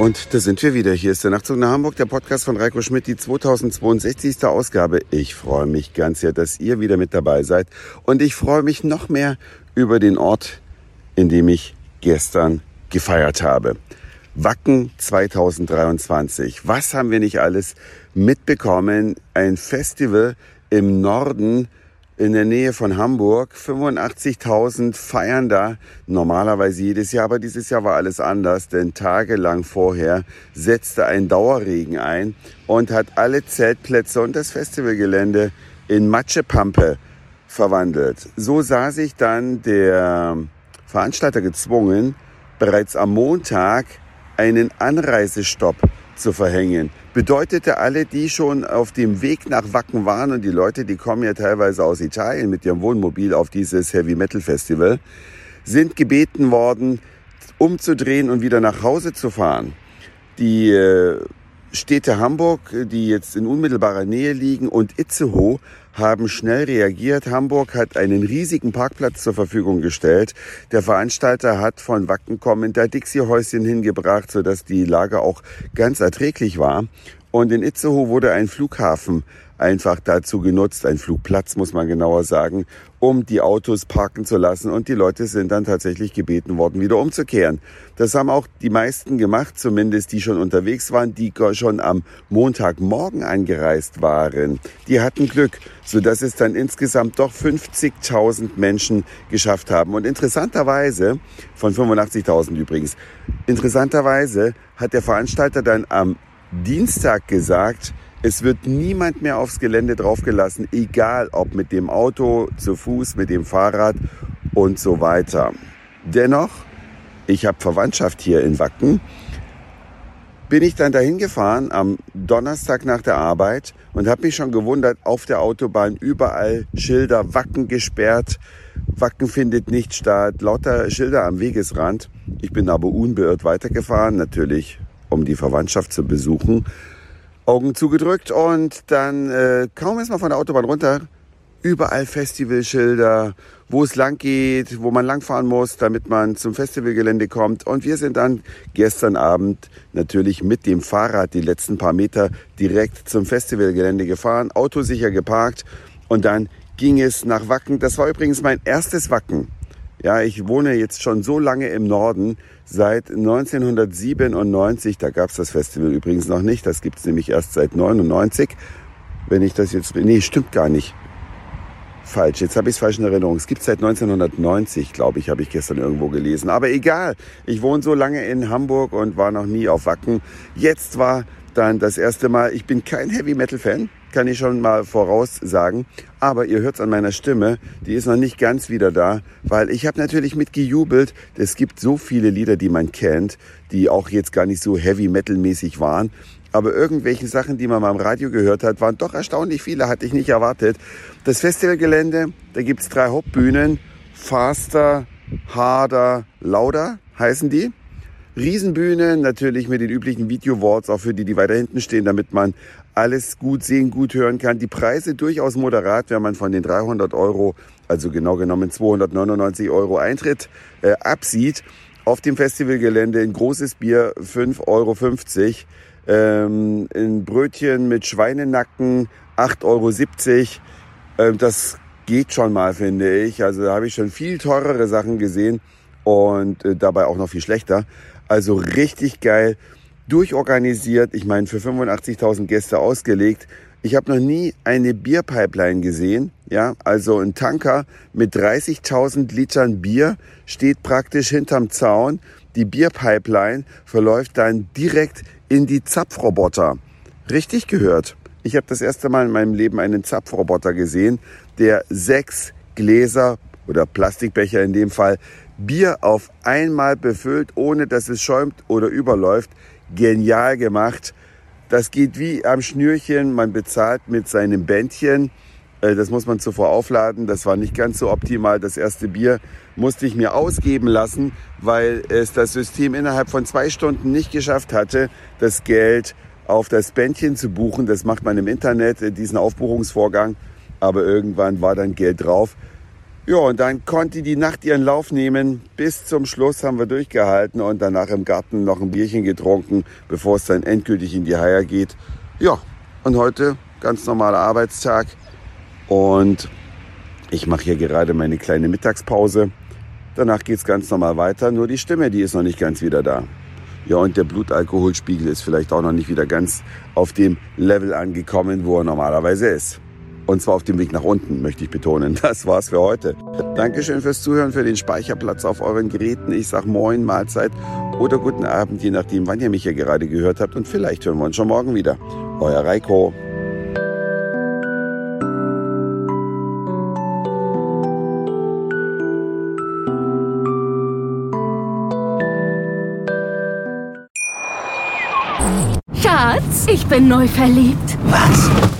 Und da sind wir wieder. Hier ist der Nachtzug nach Hamburg, der Podcast von Reiko Schmidt, die 2062. Ausgabe. Ich freue mich ganz sehr, dass ihr wieder mit dabei seid. Und ich freue mich noch mehr über den Ort, in dem ich gestern gefeiert habe. Wacken 2023. Was haben wir nicht alles mitbekommen? Ein Festival im Norden in der Nähe von Hamburg. 85.000 feiern da normalerweise jedes Jahr, aber dieses Jahr war alles anders, denn tagelang vorher setzte ein Dauerregen ein und hat alle Zeltplätze und das Festivalgelände in Matschepampe verwandelt. So sah sich dann der Veranstalter gezwungen, bereits am Montag einen Anreisestopp zu verhängen. Bedeutete alle, die schon auf dem Weg nach Wacken waren und die Leute, die kommen ja teilweise aus Italien mit ihrem Wohnmobil auf dieses Heavy Metal Festival, sind gebeten worden, umzudrehen und wieder nach Hause zu fahren. Die äh, Städte Hamburg, die jetzt in unmittelbarer Nähe liegen, und Itzehoe haben schnell reagiert. Hamburg hat einen riesigen Parkplatz zur Verfügung gestellt. Der Veranstalter hat von Wacken kommend da Dixie-Häuschen hingebracht, sodass die Lage auch ganz erträglich war. Und in Itzehoe wurde ein Flughafen einfach dazu genutzt, ein Flugplatz muss man genauer sagen, um die Autos parken zu lassen und die Leute sind dann tatsächlich gebeten worden, wieder umzukehren. Das haben auch die meisten gemacht, zumindest die schon unterwegs waren, die schon am Montagmorgen angereist waren. Die hatten Glück, sodass es dann insgesamt doch 50.000 Menschen geschafft haben. Und interessanterweise, von 85.000 übrigens, interessanterweise hat der Veranstalter dann am Dienstag gesagt, es wird niemand mehr aufs Gelände draufgelassen, egal ob mit dem Auto, zu Fuß, mit dem Fahrrad und so weiter. Dennoch, ich habe Verwandtschaft hier in Wacken, bin ich dann dahin gefahren am Donnerstag nach der Arbeit und habe mich schon gewundert, auf der Autobahn überall Schilder, Wacken gesperrt, Wacken findet nicht statt, lauter Schilder am Wegesrand. Ich bin aber unbeirrt weitergefahren, natürlich um die Verwandtschaft zu besuchen Augen zugedrückt und dann äh, kaum ist man von der Autobahn runter, überall Festivalschilder, wo es lang geht, wo man langfahren muss, damit man zum Festivalgelände kommt. Und wir sind dann gestern Abend natürlich mit dem Fahrrad die letzten paar Meter direkt zum Festivalgelände gefahren, autosicher geparkt und dann ging es nach Wacken. Das war übrigens mein erstes Wacken. Ja, ich wohne jetzt schon so lange im Norden, seit 1997. Da gab's das Festival übrigens noch nicht. Das gibt's nämlich erst seit 99. Wenn ich das jetzt... Nee, stimmt gar nicht. Falsch, jetzt habe ich es falsch in Erinnerung. Es gibt seit 1990, glaube ich, habe ich gestern irgendwo gelesen. Aber egal, ich wohne so lange in Hamburg und war noch nie auf Wacken. Jetzt war dann das erste Mal, ich bin kein Heavy-Metal-Fan, kann ich schon mal voraussagen. Aber ihr hört es an meiner Stimme, die ist noch nicht ganz wieder da, weil ich habe natürlich mitgejubelt. Es gibt so viele Lieder, die man kennt, die auch jetzt gar nicht so heavy-metal-mäßig waren. Aber irgendwelche Sachen, die man mal im Radio gehört hat, waren doch erstaunlich viele, hatte ich nicht erwartet. Das Festivalgelände, da gibt's drei Hauptbühnen. Faster, Harder, Lauder heißen die. Riesenbühne, natürlich mit den üblichen Video-Walls, auch für die, die weiter hinten stehen, damit man alles gut sehen, gut hören kann. Die Preise durchaus moderat, wenn man von den 300 Euro, also genau genommen 299 Euro Eintritt äh, absieht. Auf dem Festivalgelände ein großes Bier 5,50 Euro. Ähm, ein Brötchen mit Schweinenacken 8,70 Euro. Ähm, das geht schon mal, finde ich. Also da habe ich schon viel teurere Sachen gesehen und äh, dabei auch noch viel schlechter. Also richtig geil, durchorganisiert. Ich meine, für 85.000 Gäste ausgelegt. Ich habe noch nie eine Bierpipeline gesehen. Ja, also ein Tanker mit 30.000 Litern Bier steht praktisch hinterm Zaun. Die Bierpipeline verläuft dann direkt in die Zapfroboter. Richtig gehört. Ich habe das erste Mal in meinem Leben einen Zapfroboter gesehen, der sechs Gläser oder Plastikbecher in dem Fall Bier auf einmal befüllt, ohne dass es schäumt oder überläuft. Genial gemacht. Das geht wie am Schnürchen. Man bezahlt mit seinem Bändchen. Äh, das muss man zuvor aufladen. Das war nicht ganz so optimal. Das erste Bier musste ich mir ausgeben lassen, weil es das System innerhalb von zwei Stunden nicht geschafft hatte, das Geld auf das Bändchen zu buchen. Das macht man im Internet, äh, diesen Aufbuchungsvorgang. Aber irgendwann war dann Geld drauf. Ja, und dann konnte die Nacht ihren Lauf nehmen. Bis zum Schluss haben wir durchgehalten und danach im Garten noch ein Bierchen getrunken, bevor es dann endgültig in die Haie geht. Ja, und heute ganz normaler Arbeitstag und ich mache hier gerade meine kleine Mittagspause. Danach geht's ganz normal weiter, nur die Stimme, die ist noch nicht ganz wieder da. Ja, und der Blutalkoholspiegel ist vielleicht auch noch nicht wieder ganz auf dem Level angekommen, wo er normalerweise ist. Und zwar auf dem Weg nach unten, möchte ich betonen. Das war's für heute. Dankeschön fürs Zuhören, für den Speicherplatz auf euren Geräten. Ich sag Moin, Mahlzeit oder guten Abend, je nachdem, wann ihr mich hier gerade gehört habt. Und vielleicht hören wir uns schon morgen wieder. Euer Reiko. Schatz, ich bin neu verliebt. Was?